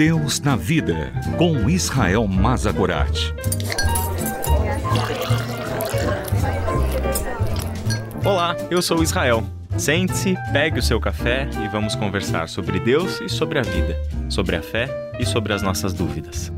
Deus na Vida, com Israel Mazagorat. Olá, eu sou Israel. Sente-se, pegue o seu café e vamos conversar sobre Deus e sobre a vida, sobre a fé e sobre as nossas dúvidas.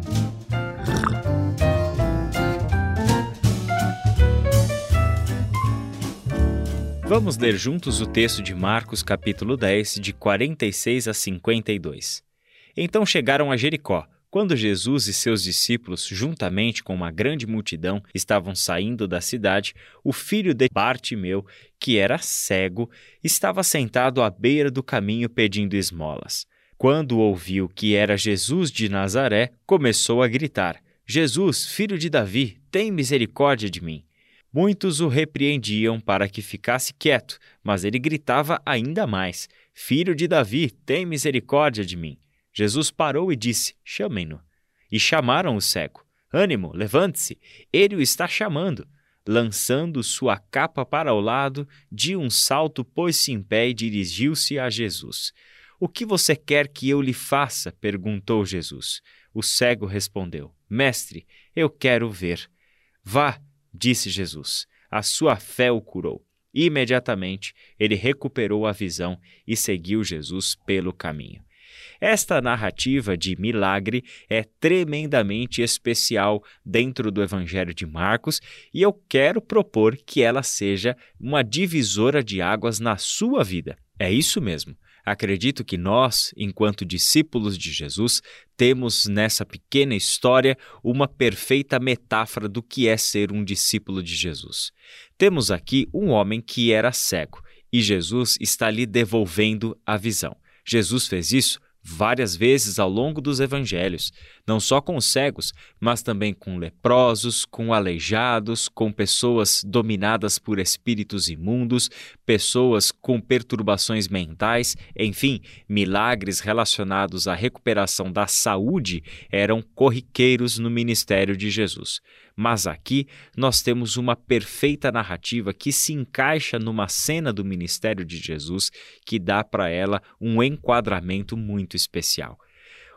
Vamos ler juntos o texto de Marcos, capítulo 10, de 46 a 52. Então chegaram a Jericó. Quando Jesus e seus discípulos, juntamente com uma grande multidão, estavam saindo da cidade, o filho de Bartimeu, que era cego, estava sentado à beira do caminho pedindo esmolas. Quando ouviu que era Jesus de Nazaré, começou a gritar: Jesus, filho de Davi, tem misericórdia de mim. Muitos o repreendiam para que ficasse quieto, mas ele gritava ainda mais: Filho de Davi, tem misericórdia de mim. Jesus parou e disse: Chamem-no. E chamaram o cego. Ânimo, levante-se, ele o está chamando. Lançando sua capa para o lado, de um salto pôs-se em pé e dirigiu-se a Jesus. O que você quer que eu lhe faça? perguntou Jesus. O cego respondeu: Mestre, eu quero ver. Vá, disse Jesus. A sua fé o curou. Imediatamente ele recuperou a visão e seguiu Jesus pelo caminho. Esta narrativa de milagre é tremendamente especial dentro do Evangelho de Marcos e eu quero propor que ela seja uma divisora de águas na sua vida. É isso mesmo. Acredito que nós, enquanto discípulos de Jesus, temos nessa pequena história uma perfeita metáfora do que é ser um discípulo de Jesus. Temos aqui um homem que era cego e Jesus está lhe devolvendo a visão. Jesus fez isso várias vezes ao longo dos evangelhos, não só com os cegos, mas também com leprosos, com aleijados, com pessoas dominadas por espíritos imundos, pessoas com perturbações mentais, enfim, milagres relacionados à recuperação da saúde eram corriqueiros no ministério de Jesus. Mas aqui nós temos uma perfeita narrativa que se encaixa numa cena do ministério de Jesus que dá para ela um enquadramento muito especial.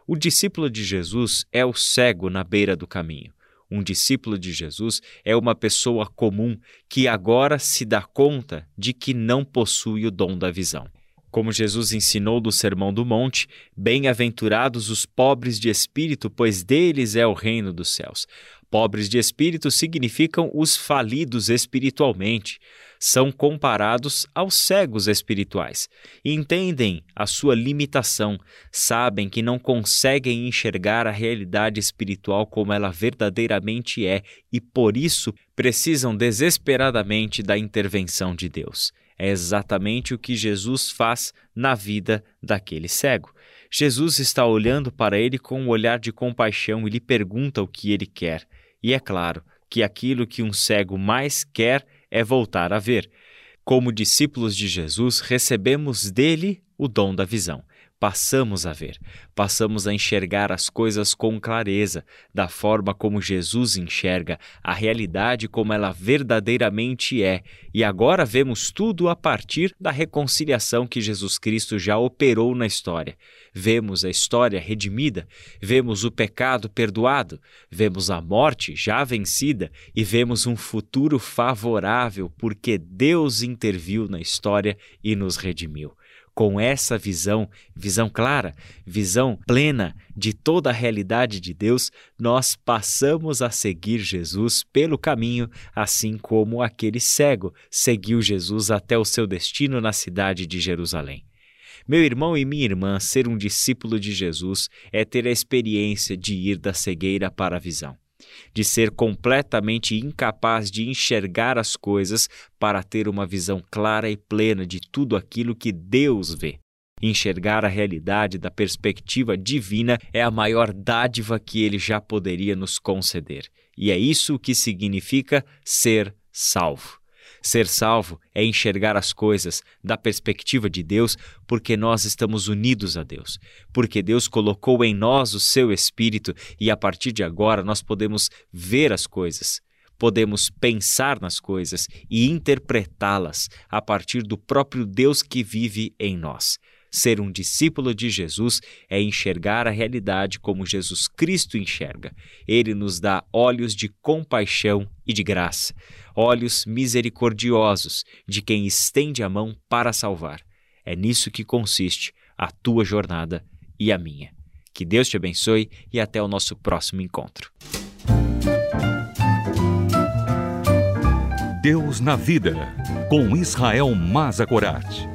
O discípulo de Jesus é o cego na beira do caminho. Um discípulo de Jesus é uma pessoa comum que agora se dá conta de que não possui o dom da visão. Como Jesus ensinou do Sermão do Monte, bem-aventurados os pobres de espírito, pois deles é o reino dos céus. Pobres de espírito significam os falidos espiritualmente. São comparados aos cegos espirituais. Entendem a sua limitação, sabem que não conseguem enxergar a realidade espiritual como ela verdadeiramente é e, por isso, precisam desesperadamente da intervenção de Deus. É exatamente o que Jesus faz na vida daquele cego. Jesus está olhando para ele com um olhar de compaixão e lhe pergunta o que ele quer. E é claro que aquilo que um cego mais quer é voltar a ver. Como discípulos de Jesus, recebemos dele o dom da visão passamos a ver, passamos a enxergar as coisas com clareza, da forma como Jesus enxerga a realidade como ela verdadeiramente é, e agora vemos tudo a partir da reconciliação que Jesus Cristo já operou na história. Vemos a história redimida, vemos o pecado perdoado, vemos a morte já vencida e vemos um futuro favorável porque Deus interviu na história e nos redimiu com essa visão, visão clara, visão plena de toda a realidade de Deus, nós passamos a seguir Jesus pelo caminho, assim como aquele cego seguiu Jesus até o seu destino na cidade de Jerusalém. Meu irmão e minha irmã, ser um discípulo de Jesus é ter a experiência de ir da cegueira para a visão de ser completamente incapaz de enxergar as coisas para ter uma visão clara e plena de tudo aquilo que Deus vê. Enxergar a realidade da perspectiva divina é a maior dádiva que ele já poderia nos conceder. E é isso que significa ser salvo. Ser salvo é enxergar as coisas da perspectiva de Deus, porque nós estamos unidos a Deus, porque Deus colocou em nós o seu espírito e a partir de agora nós podemos ver as coisas, podemos pensar nas coisas e interpretá-las a partir do próprio Deus que vive em nós. Ser um discípulo de Jesus é enxergar a realidade como Jesus Cristo enxerga. Ele nos dá olhos de compaixão e de graça, olhos misericordiosos de quem estende a mão para salvar. É nisso que consiste a tua jornada e a minha. Que Deus te abençoe e até o nosso próximo encontro. Deus na Vida, com Israel Mazakorat.